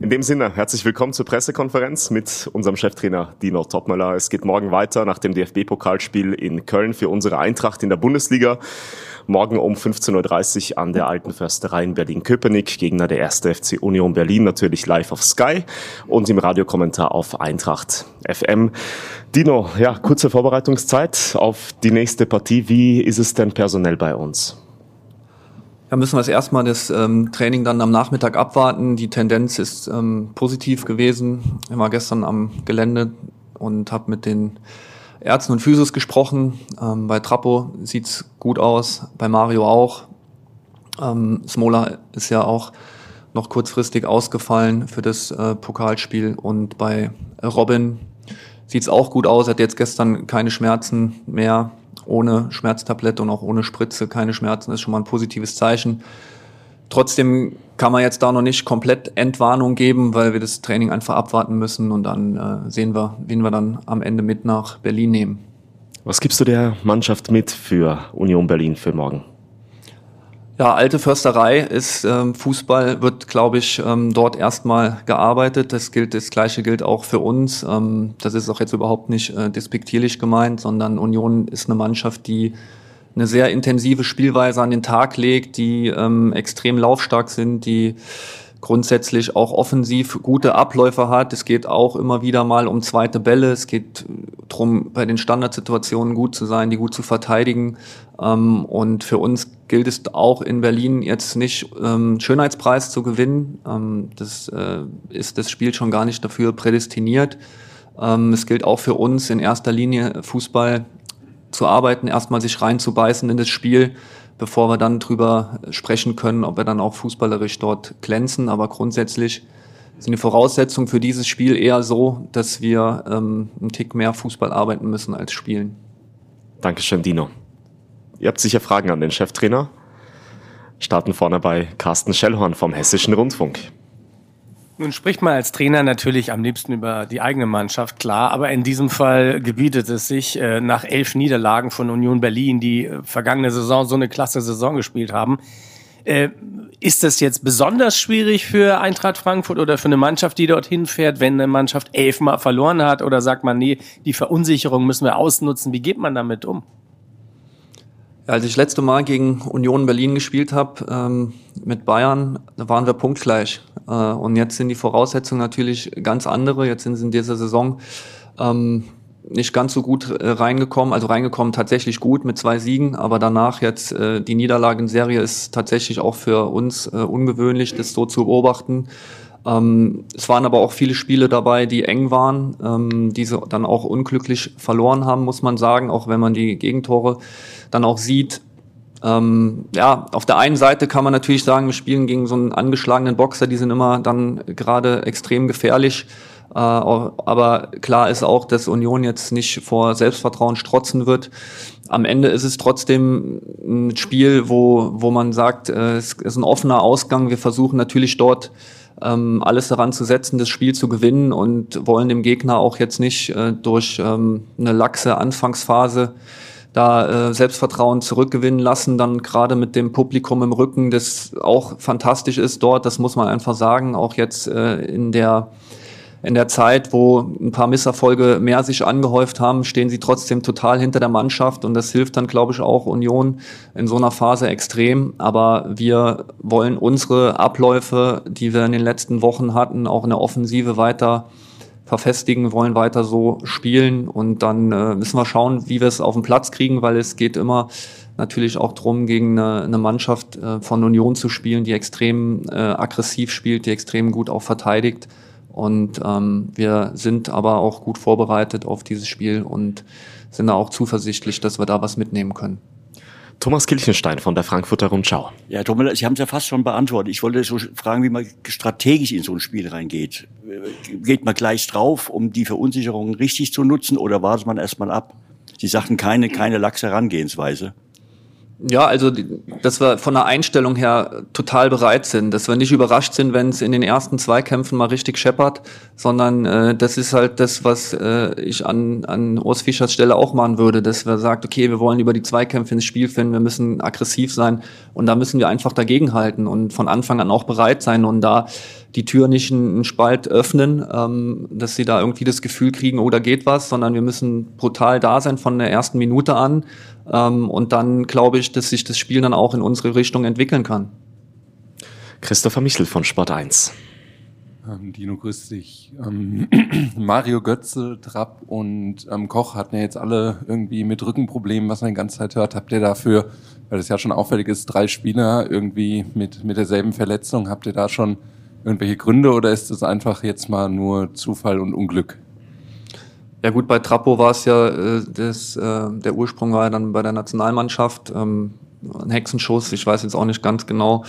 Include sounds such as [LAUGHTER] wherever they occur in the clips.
In dem Sinne, herzlich willkommen zur Pressekonferenz mit unserem Cheftrainer Dino Topmöller. Es geht morgen weiter nach dem DFB-Pokalspiel in Köln für unsere Eintracht in der Bundesliga. Morgen um 15.30 Uhr an der Alten Försterei in Berlin-Köpenick. Gegner der 1. FC Union Berlin, natürlich live auf Sky und im Radiokommentar auf Eintracht FM. Dino, ja, kurze Vorbereitungszeit auf die nächste Partie. Wie ist es denn personell bei uns? Da müssen wir erstmal das ähm, Training dann am Nachmittag abwarten. Die Tendenz ist ähm, positiv gewesen. Ich war gestern am Gelände und habe mit den Ärzten und Physios gesprochen. Ähm, bei Trappo sieht's gut aus, bei Mario auch. Ähm, Smola ist ja auch noch kurzfristig ausgefallen für das äh, Pokalspiel und bei Robin sieht's auch gut aus. Hat jetzt gestern keine Schmerzen mehr, ohne Schmerztablette und auch ohne Spritze keine Schmerzen. ist schon mal ein positives Zeichen. Trotzdem kann man jetzt da noch nicht komplett Entwarnung geben, weil wir das Training einfach abwarten müssen und dann äh, sehen wir, wen wir dann am Ende mit nach Berlin nehmen. Was gibst du der Mannschaft mit für Union Berlin für morgen? Ja, alte Försterei ist ähm, Fußball, wird, glaube ich, ähm, dort erstmal gearbeitet. Das gilt, das Gleiche gilt auch für uns. Ähm, das ist auch jetzt überhaupt nicht äh, despektierlich gemeint, sondern Union ist eine Mannschaft, die eine sehr intensive Spielweise an den Tag legt, die ähm, extrem laufstark sind, die grundsätzlich auch offensiv gute Abläufe hat. Es geht auch immer wieder mal um zweite Bälle. Es geht darum, bei den Standardsituationen gut zu sein, die gut zu verteidigen. Ähm, und für uns gilt es auch in Berlin jetzt nicht ähm, Schönheitspreis zu gewinnen. Ähm, das äh, ist das Spiel schon gar nicht dafür prädestiniert. Ähm, es gilt auch für uns in erster Linie Fußball zu arbeiten, erstmal sich reinzubeißen in das Spiel, bevor wir dann drüber sprechen können, ob wir dann auch fußballerisch dort glänzen. Aber grundsätzlich sind die Voraussetzungen für dieses Spiel eher so, dass wir ähm, einen Tick mehr Fußball arbeiten müssen als spielen. Dankeschön, Dino. Ihr habt sicher Fragen an den Cheftrainer. Starten vorne bei Carsten Schellhorn vom Hessischen Rundfunk. Nun spricht man als Trainer natürlich am liebsten über die eigene Mannschaft, klar, aber in diesem Fall gebietet es sich äh, nach elf Niederlagen von Union Berlin, die äh, vergangene Saison so eine klasse Saison gespielt haben. Äh, ist das jetzt besonders schwierig für Eintracht Frankfurt oder für eine Mannschaft, die dorthin fährt, wenn eine Mannschaft elfmal verloren hat? Oder sagt man, nee, die Verunsicherung müssen wir ausnutzen? Wie geht man damit um? Als ich das letzte Mal gegen Union Berlin gespielt habe ähm, mit Bayern, da waren wir punktgleich. Äh, und jetzt sind die Voraussetzungen natürlich ganz andere. Jetzt sind sie in dieser Saison ähm, nicht ganz so gut äh, reingekommen, also reingekommen tatsächlich gut mit zwei Siegen, aber danach jetzt äh, die Niederlagenserie ist tatsächlich auch für uns äh, ungewöhnlich, das so zu beobachten. Ähm, es waren aber auch viele Spiele dabei, die eng waren, ähm, die sie dann auch unglücklich verloren haben, muss man sagen, auch wenn man die Gegentore dann auch sieht, ähm, ja, auf der einen Seite kann man natürlich sagen, wir spielen gegen so einen angeschlagenen Boxer, die sind immer dann gerade extrem gefährlich. Äh, aber klar ist auch, dass Union jetzt nicht vor Selbstvertrauen strotzen wird. Am Ende ist es trotzdem ein Spiel, wo, wo man sagt, äh, es ist ein offener Ausgang. Wir versuchen natürlich dort ähm, alles daran zu setzen, das Spiel zu gewinnen und wollen dem Gegner auch jetzt nicht äh, durch ähm, eine laxe Anfangsphase da äh, Selbstvertrauen zurückgewinnen lassen, dann gerade mit dem Publikum im Rücken, das auch fantastisch ist dort, das muss man einfach sagen, auch jetzt äh, in der in der Zeit, wo ein paar Misserfolge mehr sich angehäuft haben, stehen sie trotzdem total hinter der Mannschaft und das hilft dann, glaube ich, auch Union in so einer Phase extrem. Aber wir wollen unsere Abläufe, die wir in den letzten Wochen hatten, auch in der Offensive weiter verfestigen, wollen weiter so spielen und dann äh, müssen wir schauen, wie wir es auf den Platz kriegen, weil es geht immer natürlich auch drum, gegen eine, eine Mannschaft äh, von Union zu spielen, die extrem äh, aggressiv spielt, die extrem gut auch verteidigt. Und ähm, wir sind aber auch gut vorbereitet auf dieses Spiel und sind da auch zuversichtlich, dass wir da was mitnehmen können. Thomas Kilchenstein von der Frankfurter Rundschau. Ja, Thomas, Sie haben es ja fast schon beantwortet. Ich wollte so fragen, wie man strategisch in so ein Spiel reingeht. Geht man gleich drauf, um die Verunsicherungen richtig zu nutzen oder wartet man erstmal ab? Sie sagten keine, keine laxe Herangehensweise. Ja, also dass wir von der Einstellung her total bereit sind, dass wir nicht überrascht sind, wenn es in den ersten Zweikämpfen mal richtig scheppert, sondern äh, das ist halt das, was äh, ich an, an Urs Fischers Stelle auch machen würde, dass wir sagt, okay, wir wollen über die Zweikämpfe ins Spiel finden, wir müssen aggressiv sein und da müssen wir einfach dagegenhalten und von Anfang an auch bereit sein und da die Tür nicht einen Spalt öffnen, ähm, dass sie da irgendwie das Gefühl kriegen, oh, da geht was, sondern wir müssen brutal da sein von der ersten Minute an. Ähm, und dann glaube ich, dass sich das Spiel dann auch in unsere Richtung entwickeln kann. Christopher Michel von Sport 1. Ähm, Dino, grüß dich. Ähm, [CLEARS THROAT] Mario Götze, Trapp und ähm, Koch hatten ja jetzt alle irgendwie mit Rückenproblemen, was man die ganze Zeit hört. Habt ihr dafür, weil das ja schon auffällig ist, drei Spieler irgendwie mit, mit derselben Verletzung, habt ihr da schon irgendwelche Gründe oder ist das einfach jetzt mal nur Zufall und Unglück? Ja gut, bei Trappo war es ja, äh, das, äh, der Ursprung war ja dann bei der Nationalmannschaft, ähm, ein Hexenschuss, ich weiß jetzt auch nicht ganz genau,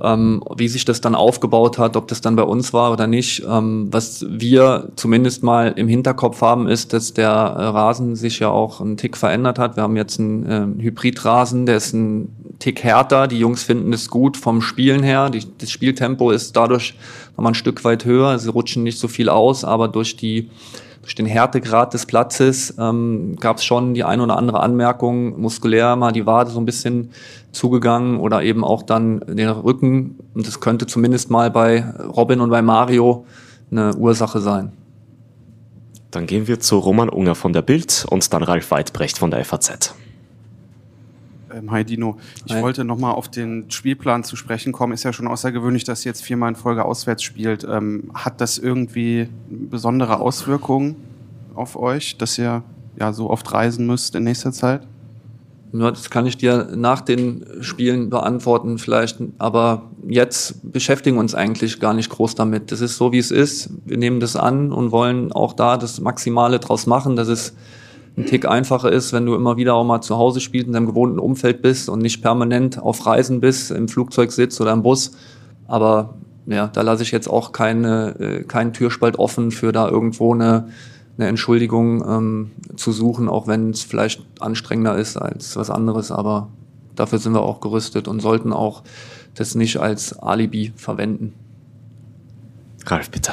ähm, wie sich das dann aufgebaut hat, ob das dann bei uns war oder nicht. Ähm, was wir zumindest mal im Hinterkopf haben, ist, dass der äh, Rasen sich ja auch einen Tick verändert hat. Wir haben jetzt einen äh, Hybridrasen, der ist ein Tick härter. Die Jungs finden es gut vom Spielen her. Die, das Spieltempo ist dadurch nochmal ein Stück weit höher. Sie rutschen nicht so viel aus, aber durch die den Härtegrad des Platzes ähm, gab es schon die ein oder andere Anmerkung, muskulär mal die Wade so ein bisschen zugegangen oder eben auch dann den Rücken. Und das könnte zumindest mal bei Robin und bei Mario eine Ursache sein. Dann gehen wir zu Roman Unger von der Bild und dann Ralf Weidbrecht von der FAZ. Ähm, hi Dino, ich Hi. wollte nochmal auf den Spielplan zu sprechen kommen. Ist ja schon außergewöhnlich, dass ihr jetzt viermal in Folge auswärts spielt. Ähm, hat das irgendwie besondere Auswirkungen auf euch, dass ihr ja so oft reisen müsst in nächster Zeit? Ja, das kann ich dir nach den Spielen beantworten vielleicht, aber jetzt beschäftigen wir uns eigentlich gar nicht groß damit. Das ist so, wie es ist. Wir nehmen das an und wollen auch da das Maximale draus machen. Das ist ein Tick einfacher ist, wenn du immer wieder auch mal zu Hause spielst, in deinem gewohnten Umfeld bist und nicht permanent auf Reisen bist, im Flugzeug sitzt oder im Bus. Aber ja, da lasse ich jetzt auch keine, äh, keinen Türspalt offen für da irgendwo eine, eine Entschuldigung ähm, zu suchen, auch wenn es vielleicht anstrengender ist als was anderes. Aber dafür sind wir auch gerüstet und sollten auch das nicht als Alibi verwenden. Ralf, bitte.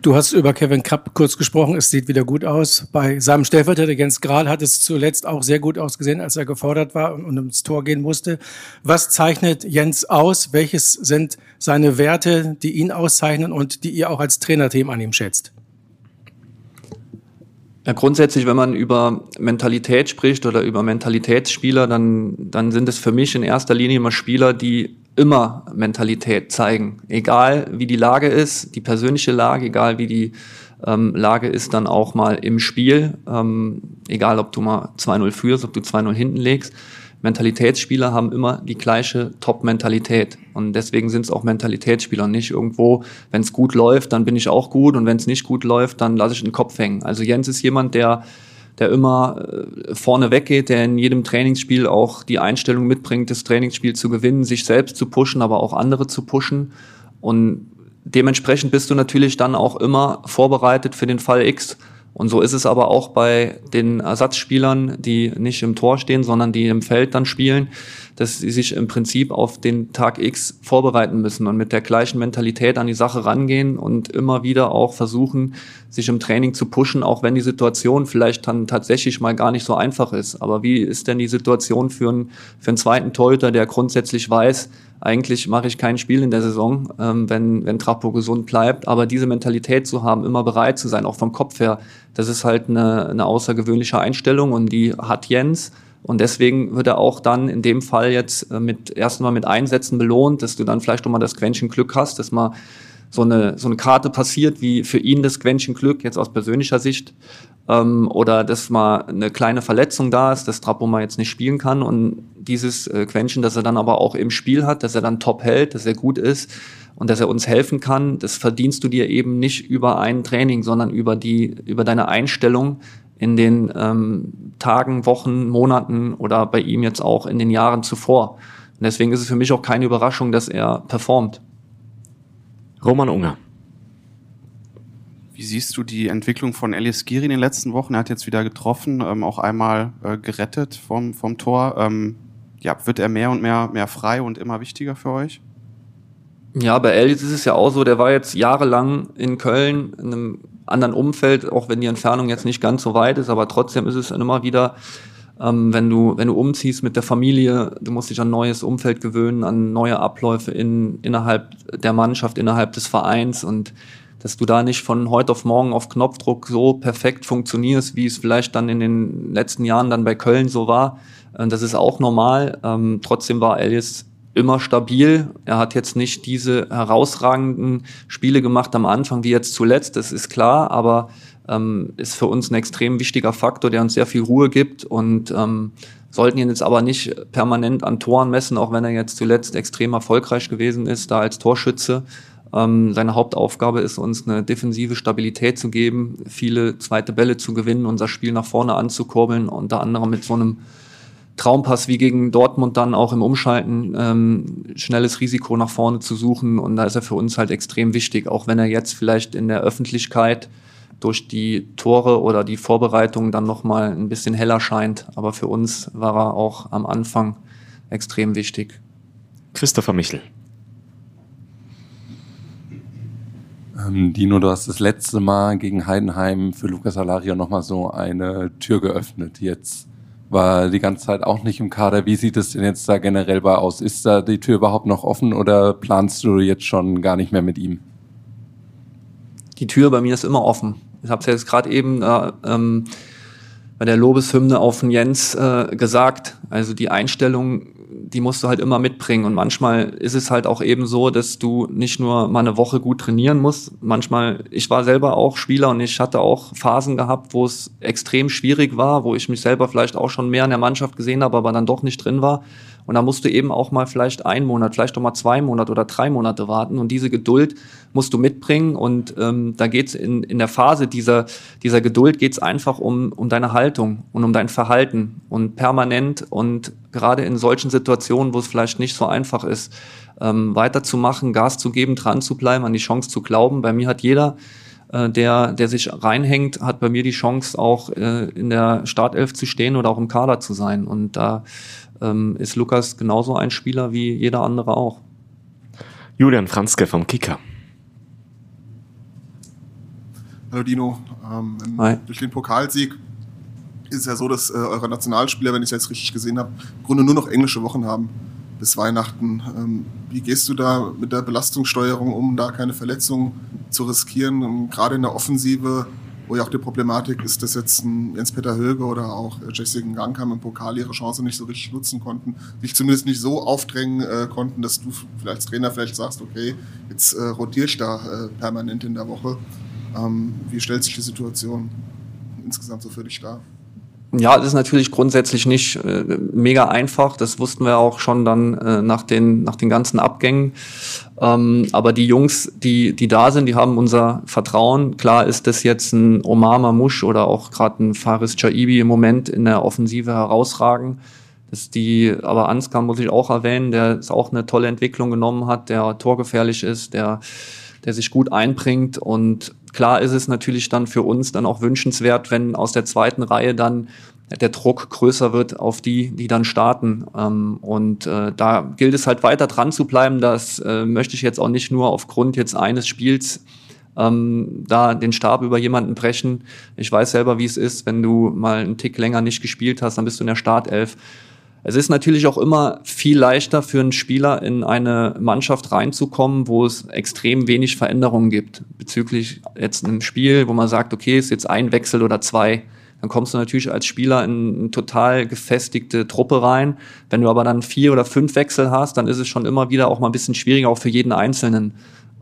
Du hast über Kevin Kapp kurz gesprochen. Es sieht wieder gut aus. Bei seinem Stellvertreter Jens Grahl hat es zuletzt auch sehr gut ausgesehen, als er gefordert war und ums Tor gehen musste. Was zeichnet Jens aus? Welches sind seine Werte, die ihn auszeichnen und die ihr auch als Trainerteam an ihm schätzt? Ja, grundsätzlich, wenn man über Mentalität spricht oder über Mentalitätsspieler, dann, dann sind es für mich in erster Linie immer Spieler, die immer Mentalität zeigen. Egal wie die Lage ist, die persönliche Lage, egal wie die ähm, Lage ist, dann auch mal im Spiel. Ähm, egal ob du mal 2-0 führst, ob du 2-0 hinten legst. Mentalitätsspieler haben immer die gleiche Top-Mentalität. Und deswegen sind es auch Mentalitätsspieler und nicht irgendwo, wenn es gut läuft, dann bin ich auch gut und wenn es nicht gut läuft, dann lasse ich den Kopf hängen. Also Jens ist jemand, der der immer äh, vorne weggeht, der in jedem Trainingsspiel auch die Einstellung mitbringt, das Trainingsspiel zu gewinnen, sich selbst zu pushen, aber auch andere zu pushen. Und dementsprechend bist du natürlich dann auch immer vorbereitet für den Fall X. Und so ist es aber auch bei den Ersatzspielern, die nicht im Tor stehen, sondern die im Feld dann spielen, dass sie sich im Prinzip auf den Tag X vorbereiten müssen und mit der gleichen Mentalität an die Sache rangehen und immer wieder auch versuchen, sich im Training zu pushen, auch wenn die Situation vielleicht dann tatsächlich mal gar nicht so einfach ist. Aber wie ist denn die Situation für einen, für einen zweiten Torhüter, der grundsätzlich weiß, eigentlich mache ich kein Spiel in der Saison, ähm, wenn, wenn Trappo gesund bleibt. Aber diese Mentalität zu haben, immer bereit zu sein, auch vom Kopf her, das ist halt eine, eine außergewöhnliche Einstellung und die hat Jens. Und deswegen wird er auch dann in dem Fall jetzt äh, mit erstmal mit Einsätzen belohnt, dass du dann vielleicht noch mal das Quäntchen Glück hast, dass mal so eine, so eine Karte passiert, wie für ihn das Quäntchen Glück, jetzt aus persönlicher Sicht, ähm, oder dass mal eine kleine Verletzung da ist, dass Trappo mal jetzt nicht spielen kann und dieses äh, Quäntchen, dass er dann aber auch im Spiel hat, dass er dann top hält, dass er gut ist und dass er uns helfen kann, das verdienst du dir eben nicht über ein Training, sondern über die, über deine Einstellung in den ähm, Tagen, Wochen, Monaten oder bei ihm jetzt auch in den Jahren zuvor. Und deswegen ist es für mich auch keine Überraschung, dass er performt. Roman Unger. Wie siehst du die Entwicklung von Elias Giri in den letzten Wochen? Er hat jetzt wieder getroffen, ähm, auch einmal äh, gerettet vom, vom Tor. Ähm, ja, wird er mehr und mehr, mehr frei und immer wichtiger für euch? Ja, bei Elias ist es ja auch so, der war jetzt jahrelang in Köln in einem anderen Umfeld, auch wenn die Entfernung jetzt nicht ganz so weit ist, aber trotzdem ist es immer wieder, ähm, wenn du, wenn du umziehst mit der Familie, du musst dich an neues Umfeld gewöhnen, an neue Abläufe in, innerhalb der Mannschaft, innerhalb des Vereins und dass du da nicht von heute auf morgen auf Knopfdruck so perfekt funktionierst, wie es vielleicht dann in den letzten Jahren dann bei Köln so war. Äh, das ist auch normal. Ähm, trotzdem war Elias immer stabil. Er hat jetzt nicht diese herausragenden Spiele gemacht am Anfang wie jetzt zuletzt, das ist klar, aber ähm, ist für uns ein extrem wichtiger Faktor, der uns sehr viel Ruhe gibt und ähm, sollten ihn jetzt aber nicht permanent an Toren messen, auch wenn er jetzt zuletzt extrem erfolgreich gewesen ist, da als Torschütze. Ähm, seine Hauptaufgabe ist uns eine defensive Stabilität zu geben, viele zweite Bälle zu gewinnen, unser Spiel nach vorne anzukurbeln, unter anderem mit so einem Traumpass wie gegen Dortmund dann auch im Umschalten ähm, schnelles Risiko nach vorne zu suchen. Und da ist er für uns halt extrem wichtig, auch wenn er jetzt vielleicht in der Öffentlichkeit durch die Tore oder die Vorbereitung dann nochmal ein bisschen heller scheint. Aber für uns war er auch am Anfang extrem wichtig. Christopher Michel. Ähm, Dino, du hast das letzte Mal gegen Heidenheim für Lukas Alario nochmal so eine Tür geöffnet. Jetzt war die ganze Zeit auch nicht im Kader. Wie sieht es denn jetzt da generell bei aus? Ist da die Tür überhaupt noch offen oder planst du jetzt schon gar nicht mehr mit ihm? Die Tür bei mir ist immer offen. Ich habe es jetzt gerade eben äh, ähm, bei der Lobeshymne auf den Jens äh, gesagt. Also die Einstellung die musst du halt immer mitbringen. Und manchmal ist es halt auch eben so, dass du nicht nur mal eine Woche gut trainieren musst. Manchmal, ich war selber auch Spieler und ich hatte auch Phasen gehabt, wo es extrem schwierig war, wo ich mich selber vielleicht auch schon mehr in der Mannschaft gesehen habe, aber dann doch nicht drin war. Und da musst du eben auch mal vielleicht einen Monat, vielleicht auch mal zwei Monate oder drei Monate warten. Und diese Geduld musst du mitbringen. Und ähm, da geht's in, in der Phase dieser, dieser Geduld geht's einfach um, um deine Haltung und um dein Verhalten. Und permanent und gerade in solchen Situationen, wo es vielleicht nicht so einfach ist, ähm, weiterzumachen, Gas zu geben, dran zu bleiben, an die Chance zu glauben. Bei mir hat jeder äh, der, der sich reinhängt, hat bei mir die Chance, auch äh, in der Startelf zu stehen oder auch im Kader zu sein. Und da ähm, ist Lukas genauso ein Spieler wie jeder andere auch. Julian Franzke vom Kicker. Hallo Dino, ähm, durch den Pokalsieg ist es ja so, dass äh, eure Nationalspieler, wenn ich es jetzt richtig gesehen habe, im Grunde nur noch englische Wochen haben bis Weihnachten. Ähm, wie gehst du da mit der Belastungssteuerung um, da keine Verletzungen zu riskieren? Ähm, gerade in der Offensive wo ja auch die Problematik ist, dass jetzt Jens-Peter Höge oder auch Jessica Gangkam im Pokal ihre Chance nicht so richtig nutzen konnten, sich zumindest nicht so aufdrängen äh, konnten, dass du als Trainer vielleicht sagst, okay, jetzt äh, rotiere ich da äh, permanent in der Woche. Ähm, wie stellt sich die Situation insgesamt so für dich dar? Ja, das ist natürlich grundsätzlich nicht äh, mega einfach. Das wussten wir auch schon dann äh, nach, den, nach den ganzen Abgängen. Ähm, aber die Jungs, die, die da sind, die haben unser Vertrauen. Klar ist das jetzt ein Omar Mamouche oder auch gerade ein Faris Chaibi im Moment in der Offensive herausragen. Das die, aber Ansgar muss ich auch erwähnen, der auch eine tolle Entwicklung genommen hat, der torgefährlich ist, der, der sich gut einbringt und Klar ist es natürlich dann für uns dann auch wünschenswert, wenn aus der zweiten Reihe dann der Druck größer wird auf die, die dann starten. Ähm, und äh, da gilt es halt weiter dran zu bleiben. Das äh, möchte ich jetzt auch nicht nur aufgrund jetzt eines Spiels ähm, da den Stab über jemanden brechen. Ich weiß selber, wie es ist, wenn du mal einen Tick länger nicht gespielt hast, dann bist du in der Startelf. Es ist natürlich auch immer viel leichter für einen Spieler in eine Mannschaft reinzukommen, wo es extrem wenig Veränderungen gibt bezüglich jetzt einem Spiel, wo man sagt, okay, ist jetzt ein Wechsel oder zwei. Dann kommst du natürlich als Spieler in eine total gefestigte Truppe rein. Wenn du aber dann vier oder fünf Wechsel hast, dann ist es schon immer wieder auch mal ein bisschen schwieriger, auch für jeden Einzelnen.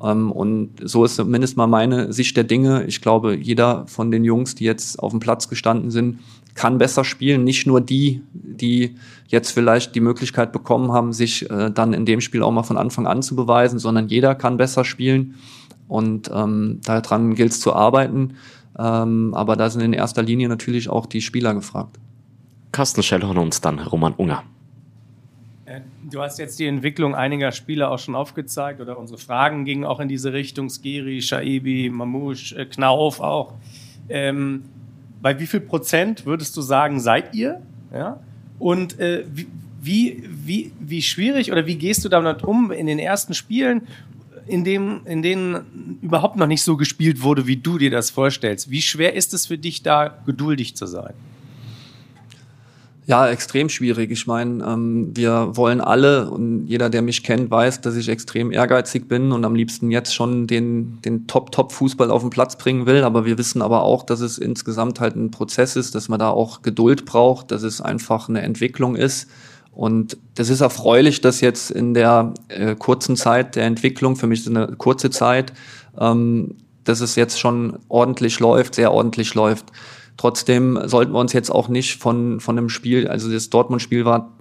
Ähm, und so ist zumindest mal meine Sicht der Dinge. Ich glaube, jeder von den Jungs, die jetzt auf dem Platz gestanden sind, kann besser spielen. Nicht nur die, die jetzt vielleicht die Möglichkeit bekommen haben, sich äh, dann in dem Spiel auch mal von Anfang an zu beweisen, sondern jeder kann besser spielen. Und ähm, daran gilt es zu arbeiten. Ähm, aber da sind in erster Linie natürlich auch die Spieler gefragt. Carsten Schellhorn und dann Roman Unger. Äh, du hast jetzt die Entwicklung einiger Spieler auch schon aufgezeigt oder unsere Fragen gingen auch in diese Richtung. Skiri, Shaibi, Mamouche, äh, Knauf auch. Ähm, bei wie viel Prozent würdest du sagen, seid ihr? Ja? Und äh, wie, wie, wie, wie schwierig oder wie gehst du damit um in den ersten Spielen, in, dem, in denen überhaupt noch nicht so gespielt wurde, wie du dir das vorstellst? Wie schwer ist es für dich, da geduldig zu sein? Ja, extrem schwierig. Ich meine, ähm, wir wollen alle und jeder, der mich kennt, weiß, dass ich extrem ehrgeizig bin und am liebsten jetzt schon den, den Top-Top-Fußball auf den Platz bringen will. Aber wir wissen aber auch, dass es insgesamt halt ein Prozess ist, dass man da auch Geduld braucht, dass es einfach eine Entwicklung ist. Und das ist erfreulich, dass jetzt in der äh, kurzen Zeit der Entwicklung, für mich ist eine kurze Zeit, ähm, dass es jetzt schon ordentlich läuft, sehr ordentlich läuft. Trotzdem sollten wir uns jetzt auch nicht von, von einem Spiel, also das Dortmund-Spiel war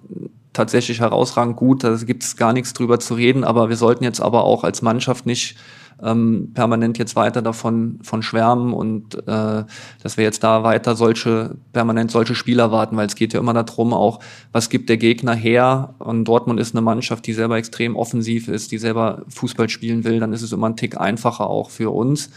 tatsächlich herausragend gut, da gibt es gar nichts drüber zu reden, aber wir sollten jetzt aber auch als Mannschaft nicht ähm, permanent jetzt weiter davon von schwärmen und äh, dass wir jetzt da weiter solche permanent solche Spieler warten, weil es geht ja immer darum, auch was gibt der Gegner her. Und Dortmund ist eine Mannschaft, die selber extrem offensiv ist, die selber Fußball spielen will, dann ist es immer ein Tick einfacher auch für uns.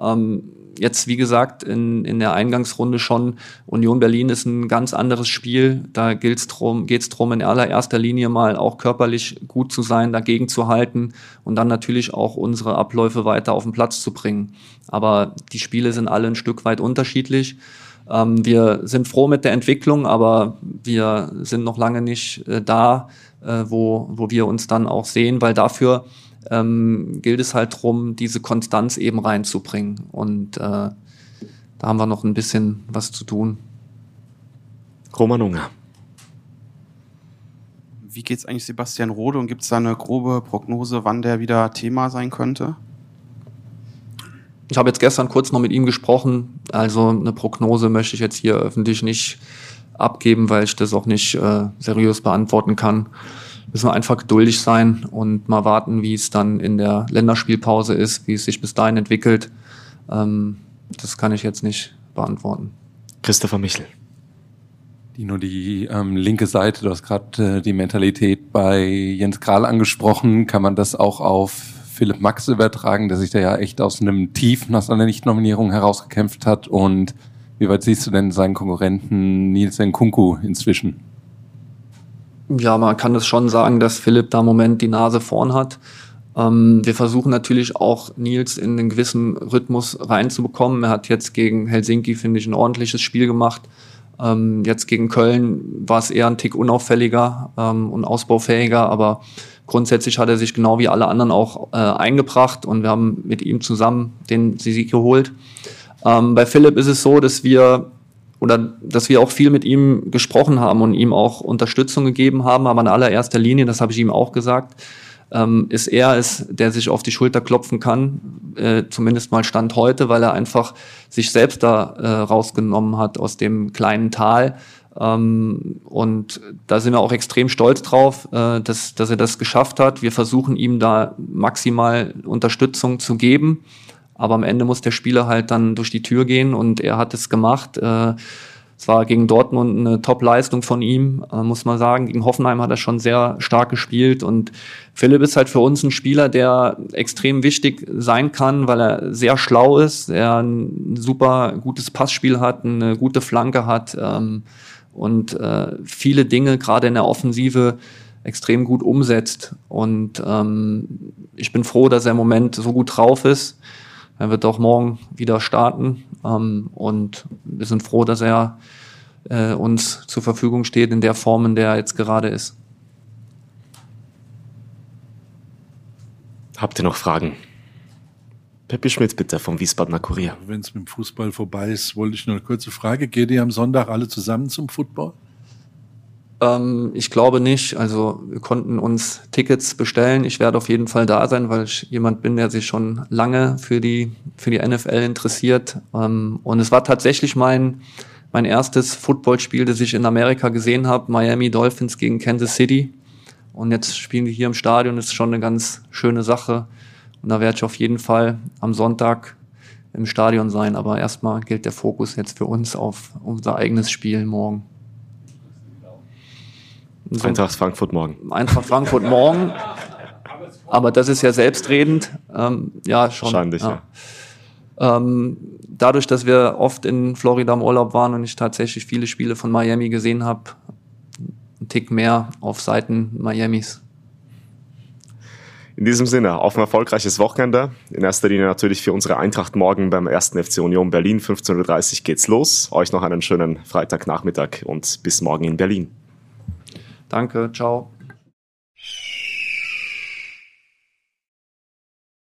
Ähm, jetzt, wie gesagt, in, in der Eingangsrunde schon, Union Berlin ist ein ganz anderes Spiel. Da geht's drum, geht's drum, in allererster Linie mal auch körperlich gut zu sein, dagegen zu halten und dann natürlich auch unsere Abläufe weiter auf den Platz zu bringen. Aber die Spiele sind alle ein Stück weit unterschiedlich. Ähm, wir sind froh mit der Entwicklung, aber wir sind noch lange nicht äh, da, äh, wo, wo wir uns dann auch sehen, weil dafür ähm, gilt es halt darum, diese Konstanz eben reinzubringen. Und äh, da haben wir noch ein bisschen was zu tun. Roman Unger. Wie geht es eigentlich Sebastian Rode und gibt es da eine grobe Prognose, wann der wieder Thema sein könnte? Ich habe jetzt gestern kurz noch mit ihm gesprochen. Also eine Prognose möchte ich jetzt hier öffentlich nicht abgeben, weil ich das auch nicht äh, seriös beantworten kann müssen wir einfach geduldig sein und mal warten, wie es dann in der Länderspielpause ist, wie es sich bis dahin entwickelt. Ähm, das kann ich jetzt nicht beantworten. Christopher Michel. Dino, die ähm, linke Seite, du hast gerade äh, die Mentalität bei Jens Kral angesprochen. Kann man das auch auf Philipp Max übertragen, der sich da ja echt aus einem Tief nach seiner Nichtnominierung herausgekämpft hat? Und wie weit siehst du denn seinen Konkurrenten Nils Nkunku inzwischen? Ja, man kann es schon sagen, dass Philipp da im Moment die Nase vorn hat. Ähm, wir versuchen natürlich auch Nils in einen gewissen Rhythmus reinzubekommen. Er hat jetzt gegen Helsinki, finde ich, ein ordentliches Spiel gemacht. Ähm, jetzt gegen Köln war es eher ein Tick unauffälliger ähm, und ausbaufähiger, aber grundsätzlich hat er sich genau wie alle anderen auch äh, eingebracht und wir haben mit ihm zusammen den Sieg geholt. Ähm, bei Philipp ist es so, dass wir oder dass wir auch viel mit ihm gesprochen haben und ihm auch Unterstützung gegeben haben. Aber in allererster Linie, das habe ich ihm auch gesagt, ähm, ist er es, der sich auf die Schulter klopfen kann, äh, zumindest mal Stand heute, weil er einfach sich selbst da äh, rausgenommen hat aus dem kleinen Tal. Ähm, und da sind wir auch extrem stolz drauf, äh, dass, dass er das geschafft hat. Wir versuchen ihm da maximal Unterstützung zu geben. Aber am Ende muss der Spieler halt dann durch die Tür gehen und er hat es gemacht. Äh, es war gegen Dortmund eine Top-Leistung von ihm, äh, muss man sagen. Gegen Hoffenheim hat er schon sehr stark gespielt und Philipp ist halt für uns ein Spieler, der extrem wichtig sein kann, weil er sehr schlau ist, er ein super gutes Passspiel hat, eine gute Flanke hat ähm, und äh, viele Dinge gerade in der Offensive extrem gut umsetzt. Und ähm, ich bin froh, dass er im Moment so gut drauf ist. Er wird auch morgen wieder starten ähm, und wir sind froh, dass er äh, uns zur Verfügung steht in der Form, in der er jetzt gerade ist. Habt ihr noch Fragen? Peppi Schmidt bitte vom Wiesbadener Kurier. Wenn es mit dem Fußball vorbei ist, wollte ich nur eine kurze Frage. Geht ihr am Sonntag alle zusammen zum Football? Ähm, ich glaube nicht. Also wir konnten uns Tickets bestellen. Ich werde auf jeden Fall da sein, weil ich jemand bin, der sich schon lange für die, für die NFL interessiert. Ähm, und es war tatsächlich mein, mein erstes Footballspiel, das ich in Amerika gesehen habe. Miami Dolphins gegen Kansas City. Und jetzt spielen wir hier im Stadion. Das ist schon eine ganz schöne Sache. Und da werde ich auf jeden Fall am Sonntag im Stadion sein. Aber erstmal gilt der Fokus jetzt für uns auf unser eigenes Spiel morgen. So Eintracht Frankfurt morgen. Eintracht Frankfurt morgen. Aber das ist ja selbstredend. Ähm, ja, schon. Wahrscheinlich, ja. ja. Ähm, dadurch, dass wir oft in Florida im Urlaub waren und ich tatsächlich viele Spiele von Miami gesehen habe, ein Tick mehr auf Seiten Miamis. In diesem Sinne, auf ein erfolgreiches Wochenende. In erster Linie natürlich für unsere Eintracht morgen beim ersten FC Union Berlin. 15.30 Uhr geht's los. Euch noch einen schönen Freitagnachmittag und bis morgen in Berlin. Danke, ciao.